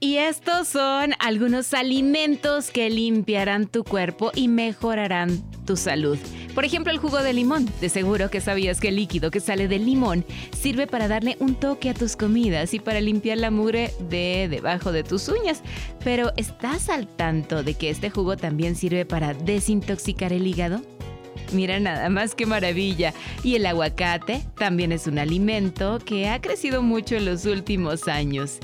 Y estos son algunos alimentos que limpiarán tu cuerpo y mejorarán tu salud. Por ejemplo, el jugo de limón. De seguro que sabías que el líquido que sale del limón sirve para darle un toque a tus comidas y para limpiar la mugre de debajo de tus uñas. Pero ¿estás al tanto de que este jugo también sirve para desintoxicar el hígado? Mira nada más que maravilla. Y el aguacate también es un alimento que ha crecido mucho en los últimos años.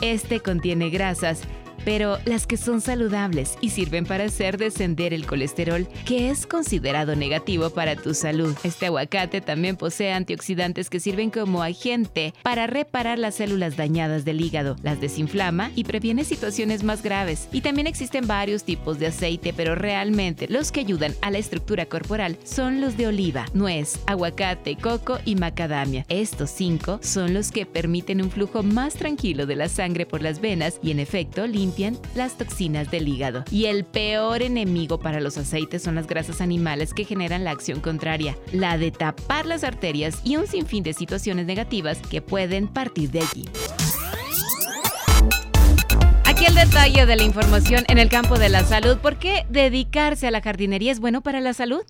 Este contiene grasas pero las que son saludables y sirven para hacer descender el colesterol, que es considerado negativo para tu salud. Este aguacate también posee antioxidantes que sirven como agente para reparar las células dañadas del hígado, las desinflama y previene situaciones más graves. Y también existen varios tipos de aceite, pero realmente los que ayudan a la estructura corporal son los de oliva, nuez, aguacate, coco y macadamia. Estos cinco son los que permiten un flujo más tranquilo de la sangre por las venas y en efecto limpian las toxinas del hígado. Y el peor enemigo para los aceites son las grasas animales que generan la acción contraria, la de tapar las arterias y un sinfín de situaciones negativas que pueden partir de allí. Aquí el detalle de la información en el campo de la salud. ¿Por qué dedicarse a la jardinería es bueno para la salud?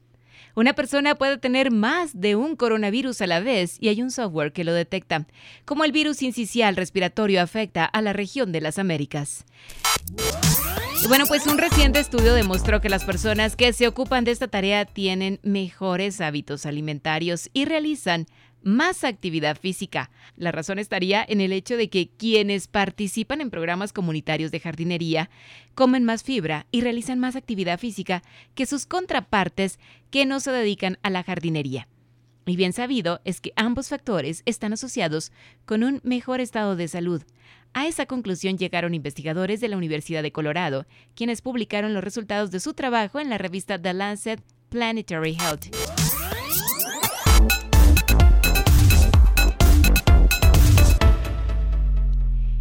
Una persona puede tener más de un coronavirus a la vez y hay un software que lo detecta, como el virus incisional respiratorio afecta a la región de las Américas. bueno, pues un reciente estudio demostró que las personas que se ocupan de esta tarea tienen mejores hábitos alimentarios y realizan más actividad física. La razón estaría en el hecho de que quienes participan en programas comunitarios de jardinería comen más fibra y realizan más actividad física que sus contrapartes que no se dedican a la jardinería. Y bien sabido es que ambos factores están asociados con un mejor estado de salud. A esa conclusión llegaron investigadores de la Universidad de Colorado, quienes publicaron los resultados de su trabajo en la revista The Lancet Planetary Health.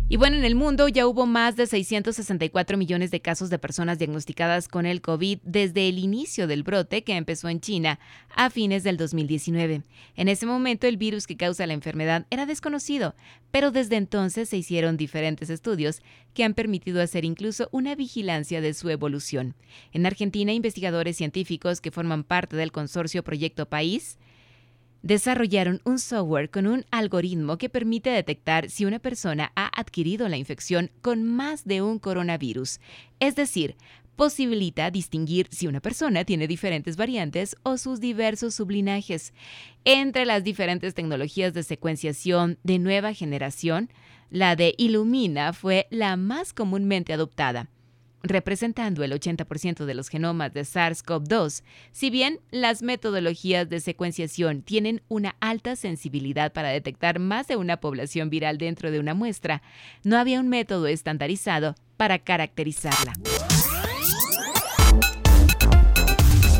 Y bueno, en el mundo ya hubo más de 664 millones de casos de personas diagnosticadas con el COVID desde el inicio del brote que empezó en China a fines del 2019. En ese momento el virus que causa la enfermedad era desconocido, pero desde entonces se hicieron diferentes estudios que han permitido hacer incluso una vigilancia de su evolución. En Argentina, investigadores científicos que forman parte del consorcio Proyecto País desarrollaron un software con un algoritmo que permite detectar si una persona ha adquirido la infección con más de un coronavirus, es decir, posibilita distinguir si una persona tiene diferentes variantes o sus diversos sublinajes. Entre las diferentes tecnologías de secuenciación de nueva generación, la de Illumina fue la más comúnmente adoptada representando el 80% de los genomas de SARS-CoV-2. Si bien las metodologías de secuenciación tienen una alta sensibilidad para detectar más de una población viral dentro de una muestra, no había un método estandarizado para caracterizarla.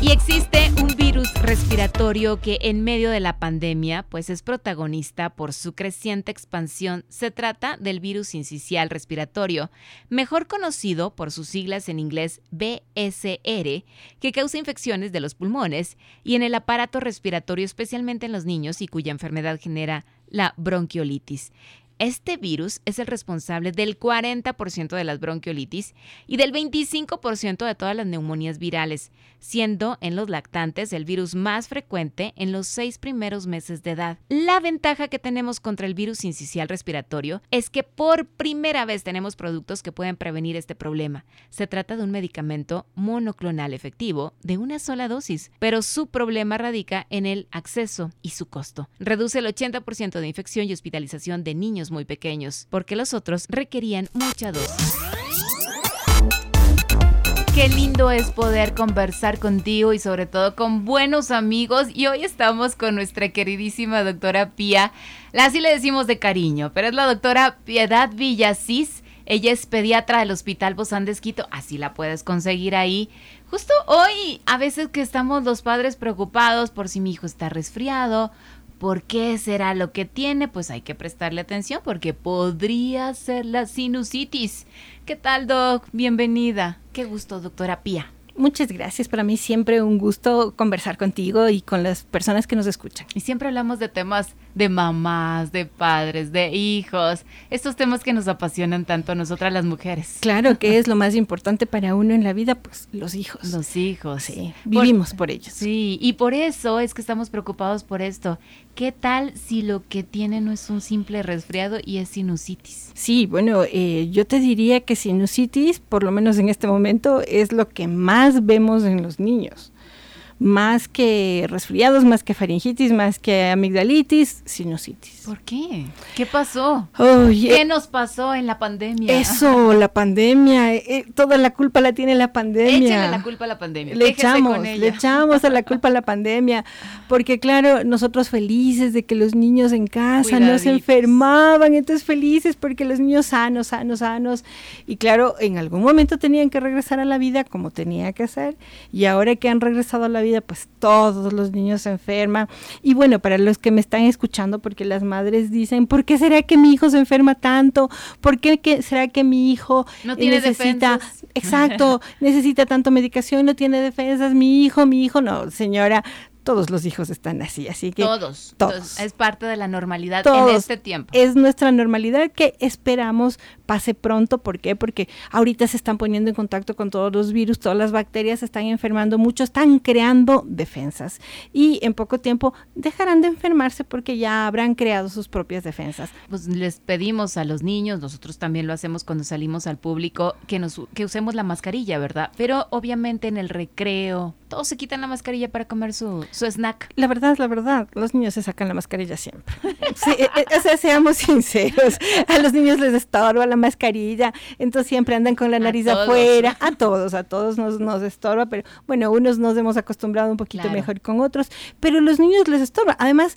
Y existe un virus respiratorio que en medio de la pandemia pues es protagonista por su creciente expansión. Se trata del virus incisional respiratorio, mejor conocido por sus siglas en inglés BSR, que causa infecciones de los pulmones y en el aparato respiratorio especialmente en los niños y cuya enfermedad genera la bronquiolitis. Este virus es el responsable del 40% de las bronquiolitis y del 25% de todas las neumonías virales, siendo en los lactantes el virus más frecuente en los seis primeros meses de edad. La ventaja que tenemos contra el virus incisional respiratorio es que por primera vez tenemos productos que pueden prevenir este problema. Se trata de un medicamento monoclonal efectivo de una sola dosis, pero su problema radica en el acceso y su costo. Reduce el 80% de infección y hospitalización de niños muy pequeños, porque los otros requerían mucha dosis. Qué lindo es poder conversar contigo y sobre todo con buenos amigos. Y hoy estamos con nuestra queridísima doctora Pía. Así le decimos de cariño, pero es la doctora Piedad Villasís. Ella es pediatra del Hospital Bozán de así la puedes conseguir ahí. Justo hoy, a veces que estamos los padres preocupados por si mi hijo está resfriado, ¿por qué será lo que tiene? Pues hay que prestarle atención porque podría ser la sinusitis. ¿Qué tal, Doc? Bienvenida. Qué gusto, doctora Pía. Muchas gracias. Para mí siempre un gusto conversar contigo y con las personas que nos escuchan. Y siempre hablamos de temas de mamás, de padres, de hijos, estos temas que nos apasionan tanto a nosotras las mujeres. Claro que es lo más importante para uno en la vida, pues los hijos. Los hijos. Sí, vivimos por, ellos. Sí, y por eso es que estamos preocupados por esto. ¿Qué tal si lo que tiene no es un simple resfriado y es sinusitis? Sí, bueno, eh, yo te diría que sinusitis, por lo menos en este momento, es lo que más vemos en los niños más que resfriados, más que faringitis, más que amigdalitis, sinusitis. ¿Por qué? ¿Qué pasó? ¿Qué nos pasó en la pandemia? Eso, la pandemia, eh, eh, toda la culpa la tiene la pandemia. Échale la culpa a la pandemia. Le echamos, le echamos a la culpa a la pandemia, porque claro, nosotros felices de que los niños en casa no se enfermaban, entonces felices porque los niños sanos, sanos, sanos, y claro, en algún momento tenían que regresar a la vida como tenía que ser, y ahora que han regresado a la vida, pues todos los niños se enferman. Y bueno, para los que me están escuchando, porque las madres dicen, ¿por qué será que mi hijo se enferma tanto? ¿Por qué será que mi hijo no tiene necesita, exacto, necesita tanto medicación, no tiene defensas? Mi hijo, mi hijo, no, señora, todos los hijos están así, así que todos, todos. es parte de la normalidad en este tiempo. Es nuestra normalidad que esperamos pase pronto, ¿por qué? Porque ahorita se están poniendo en contacto con todos los virus, todas las bacterias se están enfermando mucho, están creando defensas y en poco tiempo dejarán de enfermarse porque ya habrán creado sus propias defensas. Pues les pedimos a los niños, nosotros también lo hacemos cuando salimos al público, que nos que usemos la mascarilla, ¿verdad? Pero obviamente en el recreo todos se quitan la mascarilla para comer su, su snack. La verdad, la verdad, los niños se sacan la mascarilla siempre. Sí, e, e, o sea, seamos sinceros, a los niños les estorba la mascarilla, entonces siempre andan con la nariz afuera, a todos, a todos nos, nos estorba, pero bueno, unos nos hemos acostumbrado un poquito mejor con otros, pero los niños les estorba. Además,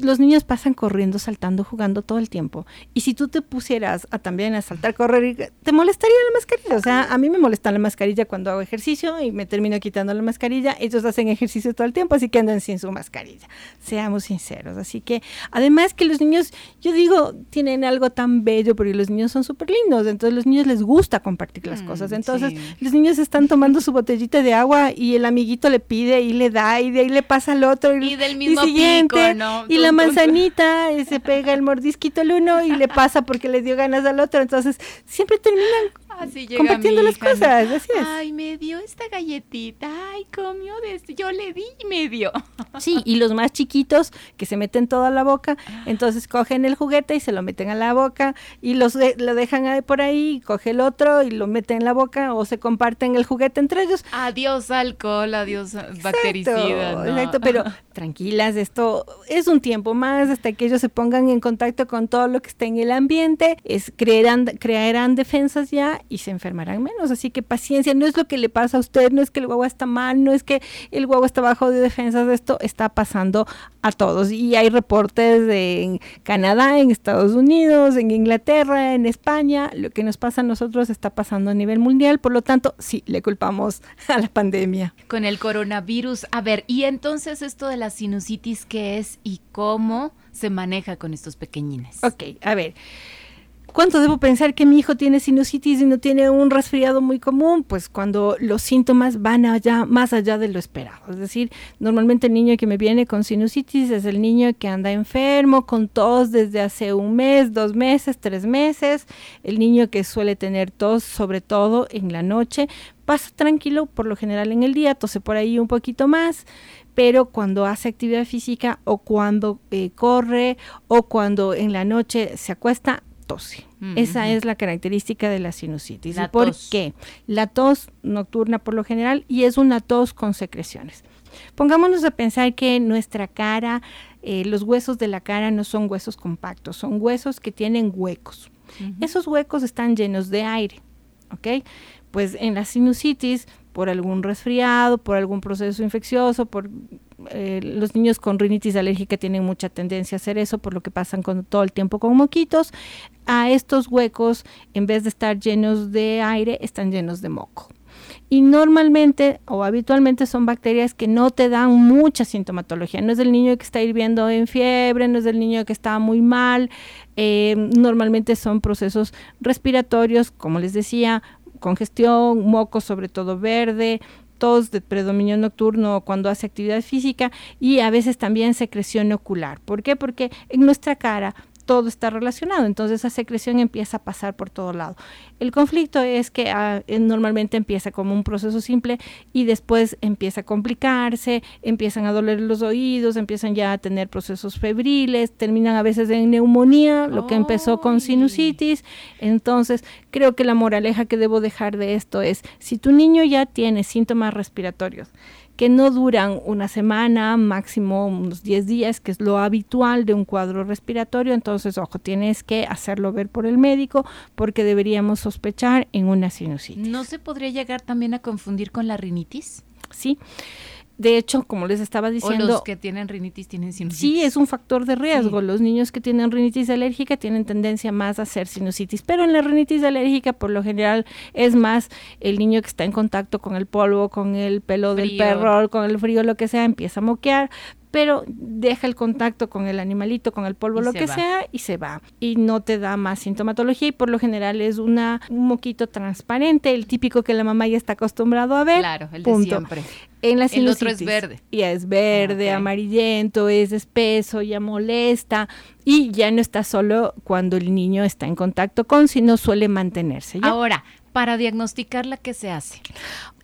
los niños pasan corriendo, saltando, jugando todo el tiempo. Y si tú te pusieras a también a saltar, correr, te molestaría la mascarilla. O sea, a mí me molesta la mascarilla cuando hago ejercicio y me termino quitando la mascarilla. Ellos hacen ejercicio todo el tiempo, así que andan sin su mascarilla. Seamos sinceros. Así que, además que los niños, yo digo, tienen algo tan bello porque los niños son súper lindos. Entonces, los niños les gusta compartir las mm, cosas. Entonces, los niños están tomando su botellita de agua y el amiguito le pide y le da y de ahí le pasa al otro. Y, del mismo siguiente, ¿no? Y la manzanita se pega el mordisquito el uno y le pasa porque le dio ganas al otro. Entonces, siempre terminan compartiendo las cosas. Así es. Ay, me dio esta galletita. Ay, comió de esto. Yo le di y me dio. Sí, y los más chiquitos que se meten todo a la boca, entonces cogen el juguete y se lo meten a la boca y los lo dejan por ahí, coge el otro y lo meten en la boca o se comparten el juguete entre ellos. Adiós alcohol, adiós bactericida. Exacto, pero tranquilas, esto es un tiempo más hasta que ellos se pongan en contacto con todo lo que está en el ambiente, es creerán, crearán defensas ya y se enfermarán menos. Así que paciencia, no es lo que le pasa a usted, no es que el guagua está mal, no es que el guagua está bajo de defensas, esto está pasando a todos. Y hay reportes de en Canadá, en Estados Unidos, en Inglaterra, en España, lo que nos pasa a nosotros está pasando a nivel mundial, por lo tanto, sí, le culpamos a la pandemia. Con el coronavirus, a ver, y entonces esto de la sinusitis, ¿qué es y cómo se maneja con estos pequeñines? Ok, a ver. ¿Cuánto debo pensar que mi hijo tiene sinusitis y no tiene un resfriado muy común? Pues cuando los síntomas van allá, más allá de lo esperado. Es decir, normalmente el niño que me viene con sinusitis es el niño que anda enfermo, con tos desde hace un mes, dos meses, tres meses. El niño que suele tener tos, sobre todo en la noche, pasa tranquilo por lo general en el día, tose por ahí un poquito más pero cuando hace actividad física o cuando eh, corre o cuando en la noche se acuesta, tose. Esa es la característica de la sinusitis. por qué? La tos nocturna por lo general y es una tos con secreciones. Pongámonos a pensar que nuestra cara, eh, los huesos de la cara no son huesos compactos, son huesos que tienen huecos. Esos huecos están llenos de aire, ¿ok? Pues en la sinusitis, por algún resfriado, por algún proceso infeccioso, por eh, los niños con rinitis alérgica tienen mucha tendencia a hacer eso, por lo que pasan con, todo el tiempo con moquitos. A estos huecos, en vez de estar llenos de aire, están llenos de moco. y normalmente o habitualmente son bacterias que no te dan mucha sintomatología. No es del niño que está hirviendo en fiebre, no es del niño que está muy mal. Eh, normalmente son procesos respiratorios, como les decía, congestión, moco sobre todo verde, tos de predominio nocturno cuando hace actividad física y a veces también secreción ocular. ¿Por qué? Porque en nuestra cara todo está relacionado, entonces esa secreción empieza a pasar por todo lado. El conflicto es que ah, eh, normalmente empieza como un proceso simple y después empieza a complicarse, empiezan a doler los oídos, empiezan ya a tener procesos febriles, terminan a veces en neumonía, lo que empezó con sinusitis. Entonces, creo que la moraleja que debo dejar de esto es, si tu niño ya tiene síntomas respiratorios, que no duran una semana, máximo unos 10 días, que es lo habitual de un cuadro respiratorio. Entonces, ojo, tienes que hacerlo ver por el médico porque deberíamos sospechar en una sinusitis. ¿No se podría llegar también a confundir con la rinitis? Sí. De hecho, como les estaba diciendo... O los que tienen rinitis tienen sinusitis. Sí, es un factor de riesgo. Los niños que tienen rinitis alérgica tienen tendencia más a hacer sinusitis, pero en la rinitis alérgica por lo general es más el niño que está en contacto con el polvo, con el pelo del perro, con el frío, lo que sea, empieza a moquear, pero deja el contacto con el animalito, con el polvo, lo que sea, y se va. Y no te da más sintomatología y por lo general es una, un moquito transparente, el típico que la mamá ya está acostumbrado a ver. Claro, el de siempre. En la el otro es verde. Ya es verde, ah, amarillento, es espeso, ya molesta y ya no está solo cuando el niño está en contacto con, sino suele mantenerse. Ahora, para diagnosticarla, ¿qué se hace?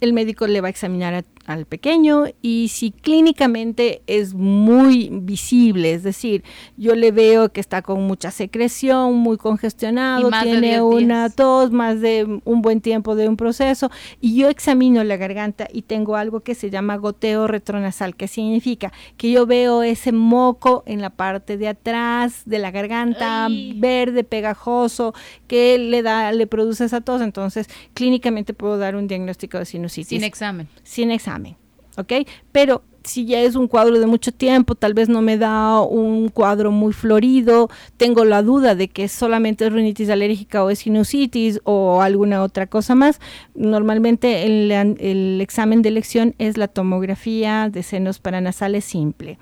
El médico le va a examinar al pequeño y si clínicamente es muy visible, es decir, yo le veo que está con mucha secreción, muy congestionado, tiene una tos, más de un buen tiempo de un proceso y yo examino la garganta y tengo algo que se llama goteo retronasal, que significa que yo veo ese moco en la parte de atrás de la garganta, verde, pegajoso, que le da, le produce esa tos, entonces clínicamente puedo dar un diagnóstico de sinusitis. Sin examen. Sin examen. ¿ok? Pero si ya es un cuadro de mucho tiempo, tal vez no me da un cuadro muy florido, tengo la duda de que solamente es rinitis alérgica o es sinusitis o alguna otra cosa más. Normalmente el, examen de elección es la tomografía de senos paranasales simple,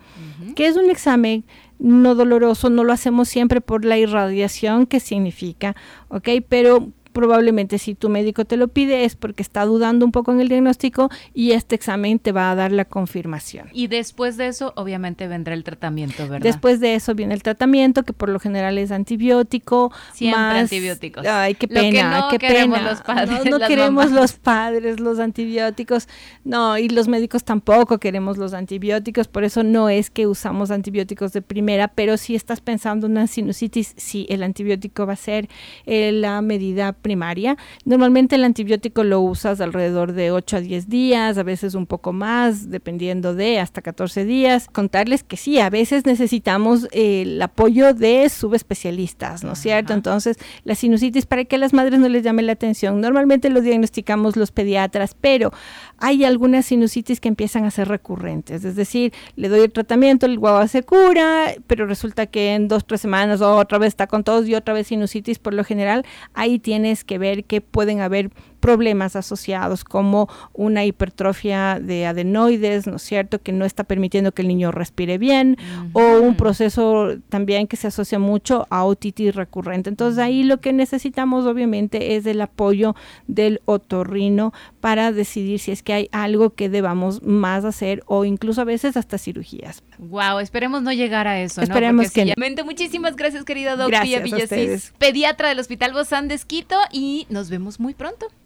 que es un examen no doloroso, no lo hacemos siempre por la irradiación que significa, ¿ok? Pero probablemente si tu médico te lo pide es porque está dudando un poco en el diagnóstico y este examen te va a dar la confirmación. Y después de eso, obviamente vendrá el tratamiento, ¿verdad? Después de eso viene el tratamiento, que por lo general es antibiótico. Siempre antibióticos. Ay, qué pena, qué pena. Los padres, no, queremos los padres los antibióticos. No, y los médicos tampoco queremos los antibióticos, por eso no es que usamos antibióticos de primera, pero si estás pensando en una sinusitis, sí, el antibiótico va a ser eh, la medida primaria. Normalmente el antibiótico lo usas alrededor de 8 a 10 días, a veces un poco más, dependiendo de hasta 14 días. Contarles que sí, a veces necesitamos el apoyo de subespecialistas, ¿no es cierto? Entonces, la sinusitis, para que a las madres no les llame la atención, normalmente lo diagnosticamos los pediatras, pero hay algunas sinusitis que empiezan a ser recurrentes, es decir, le doy el tratamiento, el guagua se cura, pero resulta que en dos, tres semanas otra vez está con tos y otra vez sinusitis, por lo general, ahí tienes que ver que pueden haber problemas asociados como una hipertrofia de adenoides, ¿no es cierto?, que no está permitiendo que el niño respire bien, o un proceso también que se asocia mucho a otitis recurrente. Entonces ahí lo que necesitamos obviamente es el apoyo del otorrino para decidir si es que hay algo que debamos más hacer o incluso a veces hasta cirugías. Wow, esperemos no llegar a eso, esperemos que Muchísimas gracias, querida doctora Villasís, pediatra del Hospital Bozán de Esquito y nos vemos muy pronto.